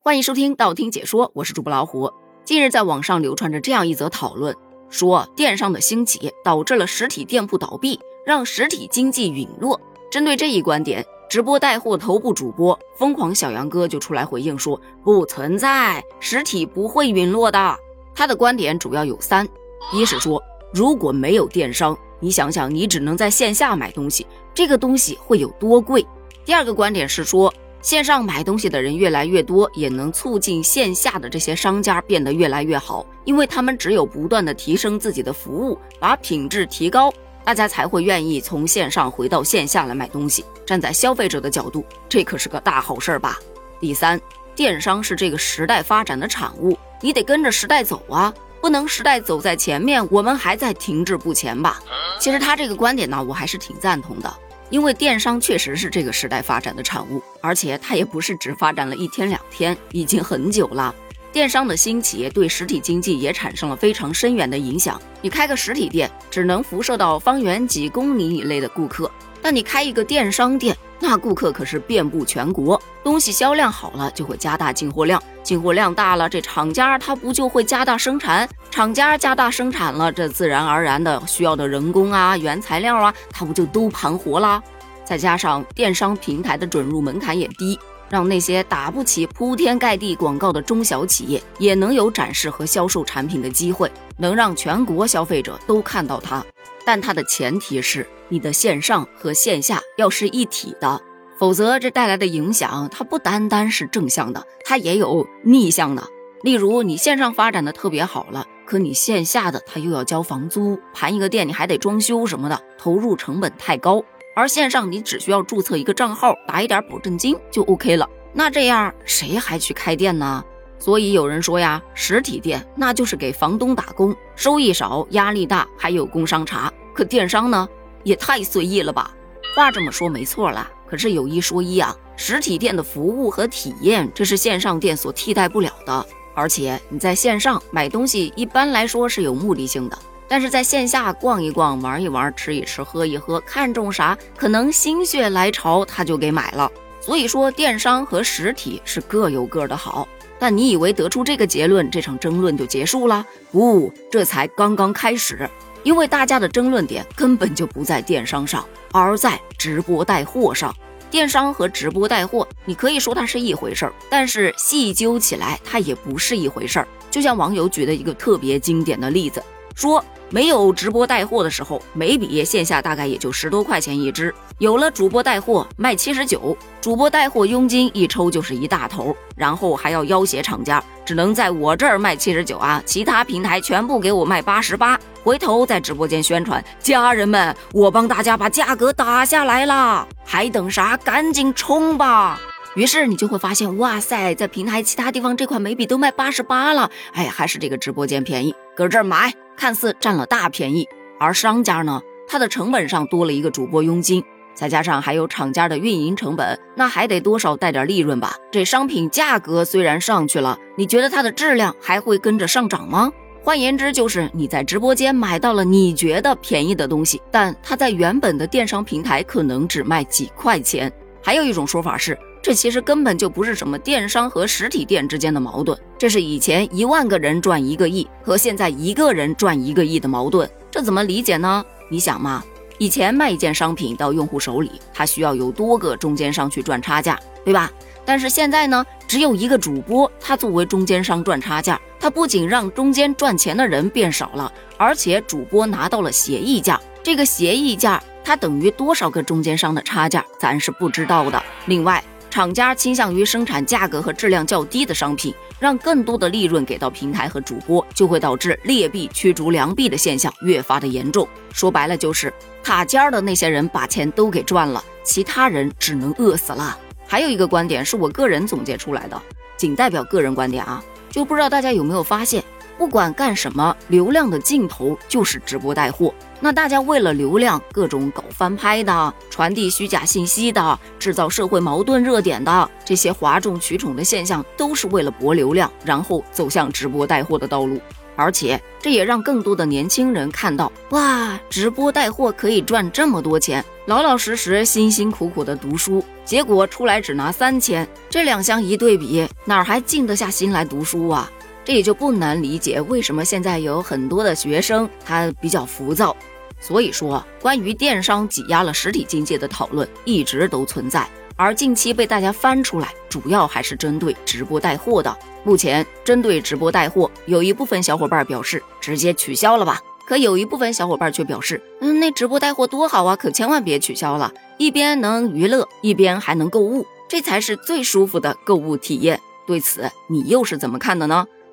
欢迎收听道听解说，我是主播老虎。近日在网上流传着这样一则讨论，说电商的兴起导致了实体店铺倒闭，让实体经济陨落。针对这一观点，直播带货头部主播疯狂小杨哥就出来回应说，不存在，实体不会陨落的。他的观点主要有三：一是说，如果没有电商，你想想，你只能在线下买东西，这个东西会有多贵？第二个观点是说。线上买东西的人越来越多，也能促进线下的这些商家变得越来越好，因为他们只有不断的提升自己的服务，把品质提高，大家才会愿意从线上回到线下来买东西。站在消费者的角度，这可是个大好事儿吧？第三，电商是这个时代发展的产物，你得跟着时代走啊，不能时代走在前面，我们还在停滞不前吧？其实他这个观点呢，我还是挺赞同的。因为电商确实是这个时代发展的产物，而且它也不是只发展了一天两天，已经很久了。电商的兴起对实体经济也产生了非常深远的影响。你开个实体店，只能辐射到方圆几公里以内的顾客，但你开一个电商店。那顾客可是遍布全国，东西销量好了就会加大进货量，进货量大了，这厂家他不就会加大生产？厂家加大生产了，这自然而然的需要的人工啊、原材料啊，它不就都盘活啦？再加上电商平台的准入门槛也低，让那些打不起铺天盖地广告的中小企业也能有展示和销售产品的机会，能让全国消费者都看到它。但它的前提是。你的线上和线下要是一体的，否则这带来的影响它不单单是正向的，它也有逆向的。例如你线上发展的特别好了，可你线下的它又要交房租，盘一个店你还得装修什么的，投入成本太高。而线上你只需要注册一个账号，打一点保证金就 OK 了。那这样谁还去开店呢？所以有人说呀，实体店那就是给房东打工，收益少，压力大，还有工商查。可电商呢？也太随意了吧！话这么说没错啦，可是有一说一啊，实体店的服务和体验，这是线上店所替代不了的。而且你在线上买东西，一般来说是有目的性的，但是在线下逛一逛、玩一玩、吃一吃、喝一喝，看中啥，可能心血来潮他就给买了。所以说，电商和实体是各有各的好。但你以为得出这个结论，这场争论就结束了？不，这才刚刚开始。因为大家的争论点根本就不在电商上，而在直播带货上。电商和直播带货，你可以说它是一回事儿，但是细究起来，它也不是一回事儿。就像网友举的一个特别经典的例子，说。没有直播带货的时候，每笔线下大概也就十多块钱一支。有了主播带货，卖七十九，主播带货佣金一抽就是一大头，然后还要要挟厂家，只能在我这儿卖七十九啊，其他平台全部给我卖八十八。回头在直播间宣传，家人们，我帮大家把价格打下来了，还等啥？赶紧冲吧！于是你就会发现，哇塞，在平台其他地方这款眉笔都卖八十八了，哎，还是这个直播间便宜，搁这儿买，看似占了大便宜。而商家呢，它的成本上多了一个主播佣金，再加上还有厂家的运营成本，那还得多少带点利润吧？这商品价格虽然上去了，你觉得它的质量还会跟着上涨吗？换言之，就是你在直播间买到了你觉得便宜的东西，但它在原本的电商平台可能只卖几块钱。还有一种说法是。这其实根本就不是什么电商和实体店之间的矛盾，这是以前一万个人赚一个亿和现在一个人赚一个亿的矛盾。这怎么理解呢？你想嘛，以前卖一件商品到用户手里，他需要有多个中间商去赚差价，对吧？但是现在呢，只有一个主播，他作为中间商赚差价，他不仅让中间赚钱的人变少了，而且主播拿到了协议价，这个协议价它等于多少个中间商的差价，咱是不知道的。另外，厂家倾向于生产价格和质量较低的商品，让更多的利润给到平台和主播，就会导致劣币驱逐良币的现象越发的严重。说白了就是塔尖的那些人把钱都给赚了，其他人只能饿死了。还有一个观点是我个人总结出来的，仅代表个人观点啊，就不知道大家有没有发现。不管干什么，流量的尽头就是直播带货。那大家为了流量，各种搞翻拍的、传递虚假信息的、制造社会矛盾热点的这些哗众取宠的现象，都是为了博流量，然后走向直播带货的道路。而且这也让更多的年轻人看到，哇，直播带货可以赚这么多钱，老老实实、辛辛苦苦的读书，结果出来只拿三千，这两相一对比，哪还静得下心来读书啊？这也就不难理解为什么现在有很多的学生他比较浮躁。所以说，关于电商挤压了实体经济的讨论一直都存在，而近期被大家翻出来，主要还是针对直播带货的。目前针对直播带货，有一部分小伙伴表示直接取消了吧，可有一部分小伙伴却表示，嗯，那直播带货多好啊，可千万别取消了，一边能娱乐，一边还能购物，这才是最舒服的购物体验。对此，你又是怎么看的呢？